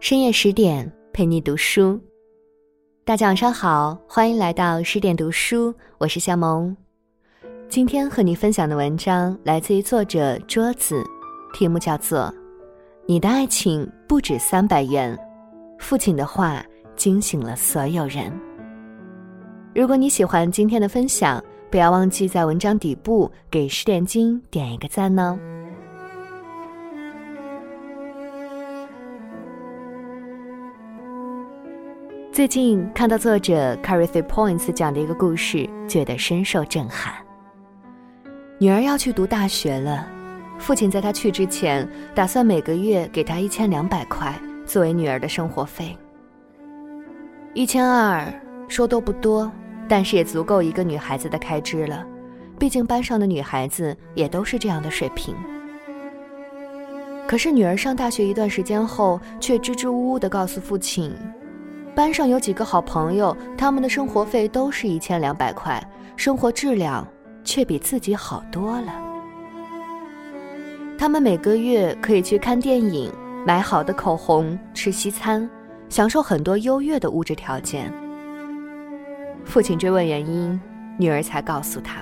深夜十点陪你读书，大家晚上好，欢迎来到十点读书，我是夏萌。今天和你分享的文章来自于作者桌子，题目叫做《你的爱情不止三百元》，父亲的话惊醒了所有人。如果你喜欢今天的分享，不要忘记在文章底部给十点金点一个赞呢。最近看到作者 c a r i t h y Points 讲的一个故事，觉得深受震撼。女儿要去读大学了，父亲在她去之前，打算每个月给她一千两百块作为女儿的生活费。一千二说多不多，但是也足够一个女孩子的开支了，毕竟班上的女孩子也都是这样的水平。可是女儿上大学一段时间后，却支支吾吾地告诉父亲。班上有几个好朋友，他们的生活费都是一千两百块，生活质量却比自己好多了。他们每个月可以去看电影、买好的口红、吃西餐，享受很多优越的物质条件。父亲追问原因，女儿才告诉他，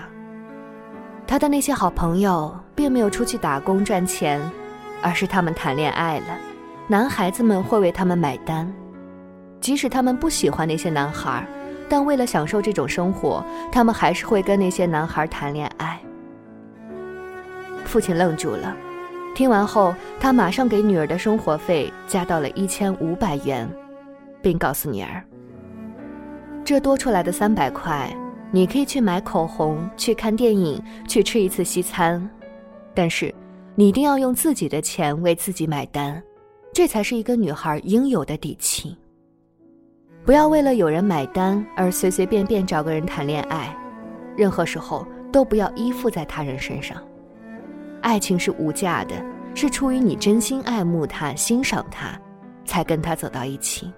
他的那些好朋友并没有出去打工赚钱，而是他们谈恋爱了，男孩子们会为他们买单。即使他们不喜欢那些男孩，但为了享受这种生活，他们还是会跟那些男孩谈恋爱。父亲愣住了，听完后，他马上给女儿的生活费加到了一千五百元，并告诉女儿：“这多出来的三百块，你可以去买口红、去看电影、去吃一次西餐，但是你一定要用自己的钱为自己买单，这才是一个女孩应有的底气。”不要为了有人买单而随随便便找个人谈恋爱，任何时候都不要依附在他人身上。爱情是无价的，是出于你真心爱慕他、欣赏他，才跟他走到一起。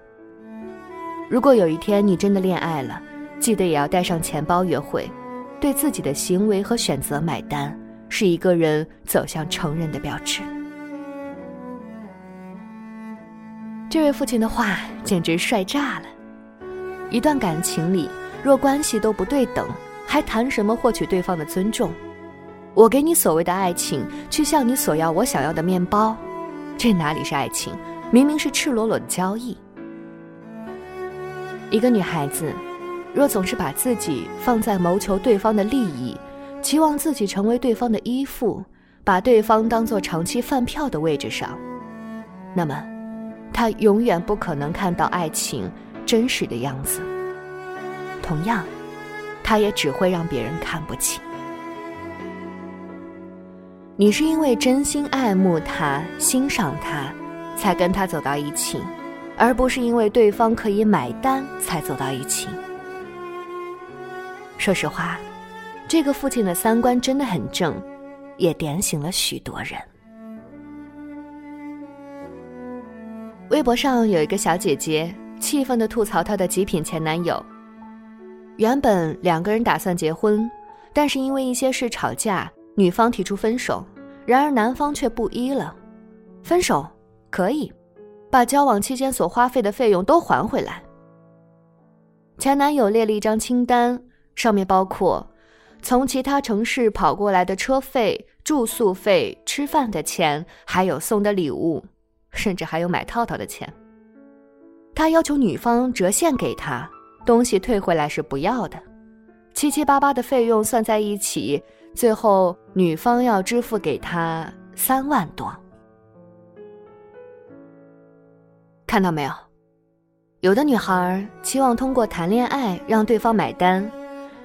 如果有一天你真的恋爱了，记得也要带上钱包约会，对自己的行为和选择买单，是一个人走向成人的标志。这位父亲的话简直帅炸了。一段感情里，若关系都不对等，还谈什么获取对方的尊重？我给你所谓的爱情，去向你索要我想要的面包，这哪里是爱情？明明是赤裸裸的交易。一个女孩子，若总是把自己放在谋求对方的利益，期望自己成为对方的依附，把对方当做长期饭票的位置上，那么，她永远不可能看到爱情。真实的样子。同样，他也只会让别人看不起。你是因为真心爱慕他、欣赏他，才跟他走到一起，而不是因为对方可以买单才走到一起。说实话，这个父亲的三观真的很正，也点醒了许多人。微博上有一个小姐姐。气愤地吐槽她的极品前男友。原本两个人打算结婚，但是因为一些事吵架，女方提出分手，然而男方却不依了。分手可以，把交往期间所花费的费用都还回来。前男友列了一张清单，上面包括从其他城市跑过来的车费、住宿费、吃饭的钱，还有送的礼物，甚至还有买套套的钱。他要求女方折现给他，东西退回来是不要的，七七八八的费用算在一起，最后女方要支付给他三万多。看到没有？有的女孩期望通过谈恋爱让对方买单，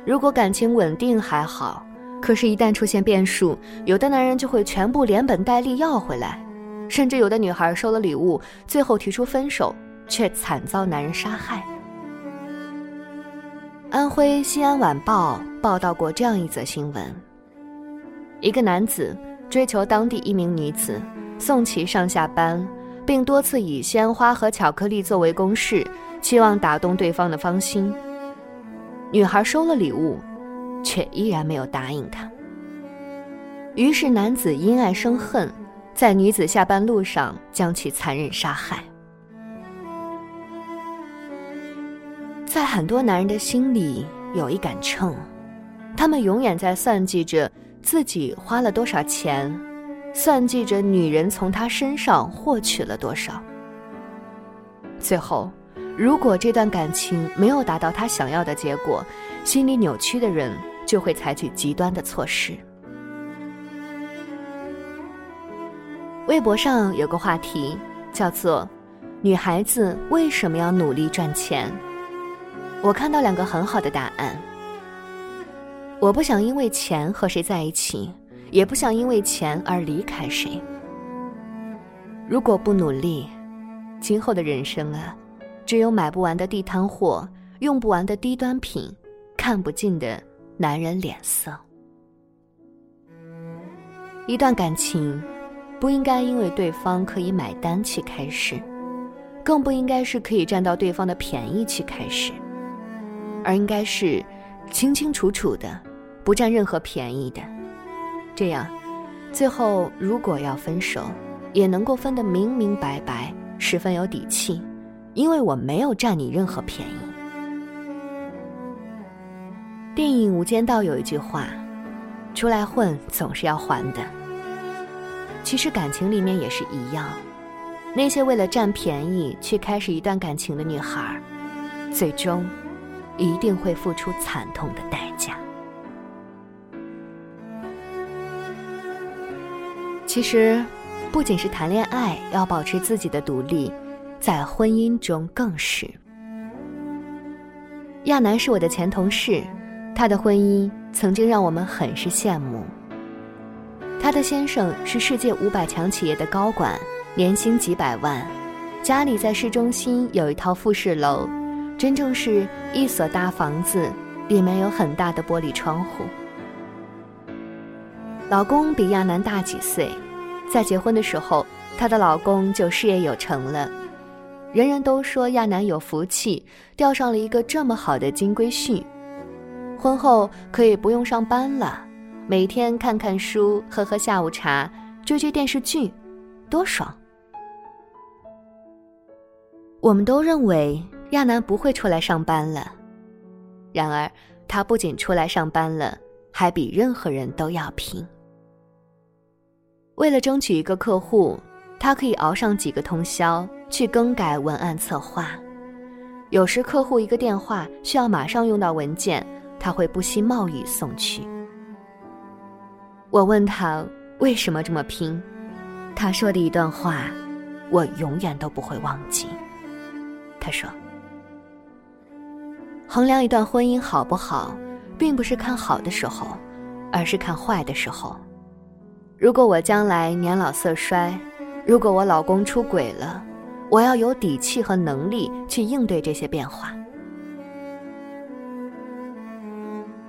如果感情稳定还好，可是，一旦出现变数，有的男人就会全部连本带利要回来，甚至有的女孩收了礼物，最后提出分手。却惨遭男人杀害。安徽西安晚报报道过这样一则新闻：一个男子追求当地一名女子，送其上下班，并多次以鲜花和巧克力作为攻势，期望打动对方的芳心。女孩收了礼物，却依然没有答应他。于是男子因爱生恨，在女子下班路上将其残忍杀害。在很多男人的心里有一杆秤，他们永远在算计着自己花了多少钱，算计着女人从他身上获取了多少。最后，如果这段感情没有达到他想要的结果，心理扭曲的人就会采取极端的措施。微博上有个话题叫做“女孩子为什么要努力赚钱”，我看到两个很好的答案。我不想因为钱和谁在一起，也不想因为钱而离开谁。如果不努力，今后的人生啊，只有买不完的地摊货，用不完的低端品，看不尽的男人脸色。一段感情。不应该因为对方可以买单去开始，更不应该是可以占到对方的便宜去开始，而应该是清清楚楚的，不占任何便宜的。这样，最后如果要分手，也能够分得明明白白，十分有底气，因为我没有占你任何便宜。电影《无间道》有一句话：“出来混总是要还的。”其实感情里面也是一样，那些为了占便宜去开始一段感情的女孩，最终一定会付出惨痛的代价。其实，不仅是谈恋爱要保持自己的独立，在婚姻中更是。亚楠是我的前同事，他的婚姻曾经让我们很是羡慕。她的先生是世界五百强企业的高管，年薪几百万，家里在市中心有一套复式楼，真正是一所大房子，里面有很大的玻璃窗户。老公比亚楠大几岁，在结婚的时候，她的老公就事业有成了，人人都说亚楠有福气，钓上了一个这么好的金龟婿，婚后可以不用上班了。每天看看书，喝喝下午茶，追追电视剧，多爽！我们都认为亚楠不会出来上班了，然而他不仅出来上班了，还比任何人都要拼。为了争取一个客户，他可以熬上几个通宵去更改文案策划。有时客户一个电话需要马上用到文件，他会不惜冒雨送去。我问他为什么这么拼，他说的一段话，我永远都不会忘记。他说：“衡量一段婚姻好不好，并不是看好的时候，而是看坏的时候。如果我将来年老色衰，如果我老公出轨了，我要有底气和能力去应对这些变化。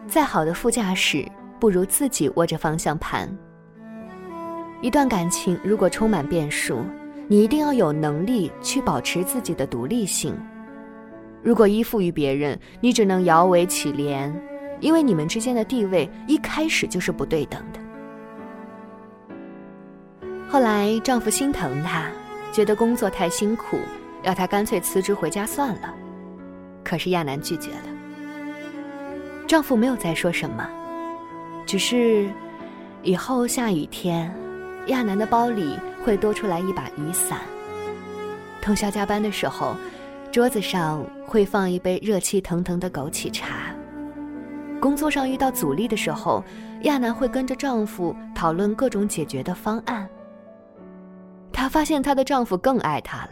再好的副驾驶。”不如自己握着方向盘。一段感情如果充满变数，你一定要有能力去保持自己的独立性。如果依附于别人，你只能摇尾乞怜，因为你们之间的地位一开始就是不对等的。后来丈夫心疼她，觉得工作太辛苦，要她干脆辞职回家算了。可是亚楠拒绝了。丈夫没有再说什么。只是，以后下雨天，亚楠的包里会多出来一把雨伞。通宵加班的时候，桌子上会放一杯热气腾腾的枸杞茶。工作上遇到阻力的时候，亚楠会跟着丈夫讨论各种解决的方案。她发现她的丈夫更爱她了，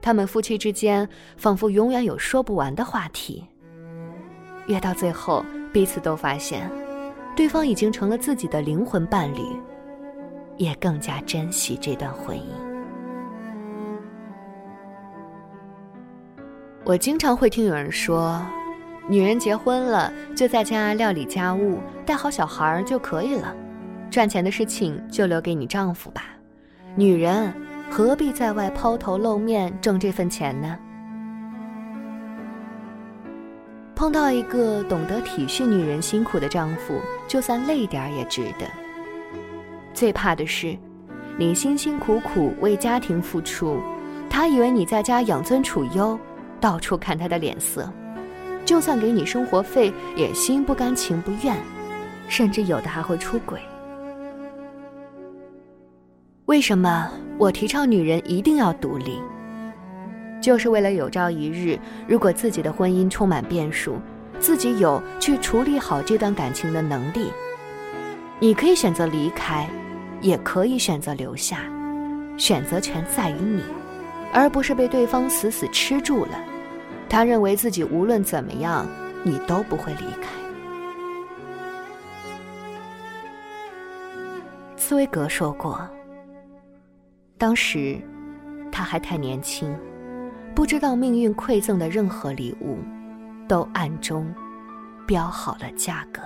他们夫妻之间仿佛永远有说不完的话题。越到最后，彼此都发现。对方已经成了自己的灵魂伴侣，也更加珍惜这段婚姻。我经常会听有人说，女人结婚了就在家料理家务、带好小孩就可以了，赚钱的事情就留给你丈夫吧。女人何必在外抛头露面挣这份钱呢？碰到一个懂得体恤女人辛苦的丈夫，就算累点儿也值得。最怕的是，你辛辛苦苦为家庭付出，他以为你在家养尊处优，到处看他的脸色，就算给你生活费，也心不甘情不愿，甚至有的还会出轨。为什么我提倡女人一定要独立？就是为了有朝一日，如果自己的婚姻充满变数，自己有去处理好这段感情的能力。你可以选择离开，也可以选择留下，选择权在于你，而不是被对方死死吃住了。他认为自己无论怎么样，你都不会离开。茨威格说过，当时他还太年轻。不知道命运馈赠的任何礼物，都暗中标好了价格。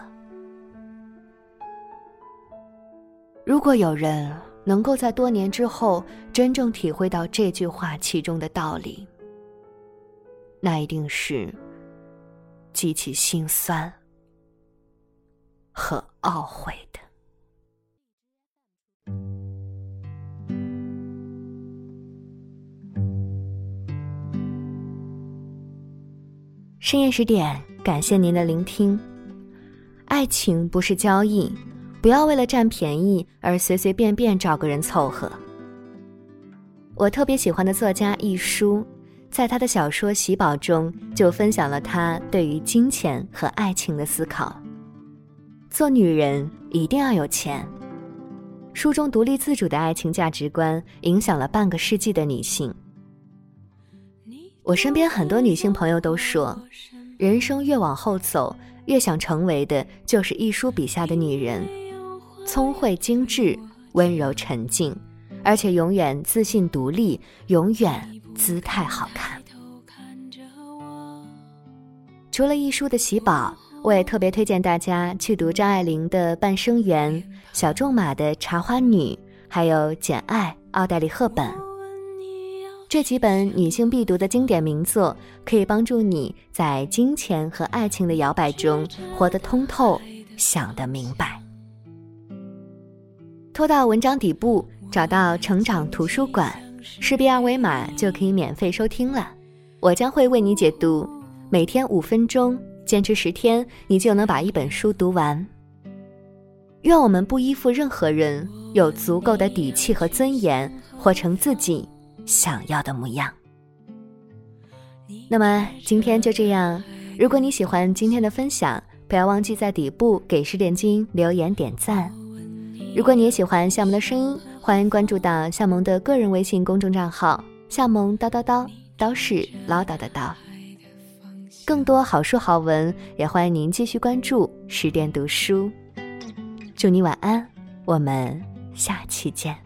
如果有人能够在多年之后真正体会到这句话其中的道理，那一定是极其心酸和懊悔的。深夜十点，感谢您的聆听。爱情不是交易，不要为了占便宜而随随便便找个人凑合。我特别喜欢的作家一书，在他的小说《喜宝》中就分享了他对于金钱和爱情的思考。做女人一定要有钱。书中独立自主的爱情价值观影响了半个世纪的女性。我身边很多女性朋友都说，人生越往后走，越想成为的就是一书笔下的女人，聪慧精致、温柔沉静，而且永远自信独立，永远姿态好看。除了一书的喜宝，我也特别推荐大家去读张爱玲的《半生缘》，小仲马的《茶花女》，还有《简爱》奥黛丽·赫本。这几本女性必读的经典名作，可以帮助你在金钱和爱情的摇摆中活得通透，想得明白。拖到文章底部，找到成长图书馆，识别二维码就可以免费收听了。我将会为你解读，每天五分钟，坚持十天，你就能把一本书读完。愿我们不依附任何人，有足够的底气和尊严，活成自己。想要的模样。那么今天就这样。如果你喜欢今天的分享，不要忘记在底部给十点金留言点赞。如果你也喜欢夏萌的声音，欢迎关注到夏萌的个人微信公众账号“夏萌叨叨叨”，叨是唠叨的叨。更多好书好文，也欢迎您继续关注十点读书。祝你晚安，我们下期见。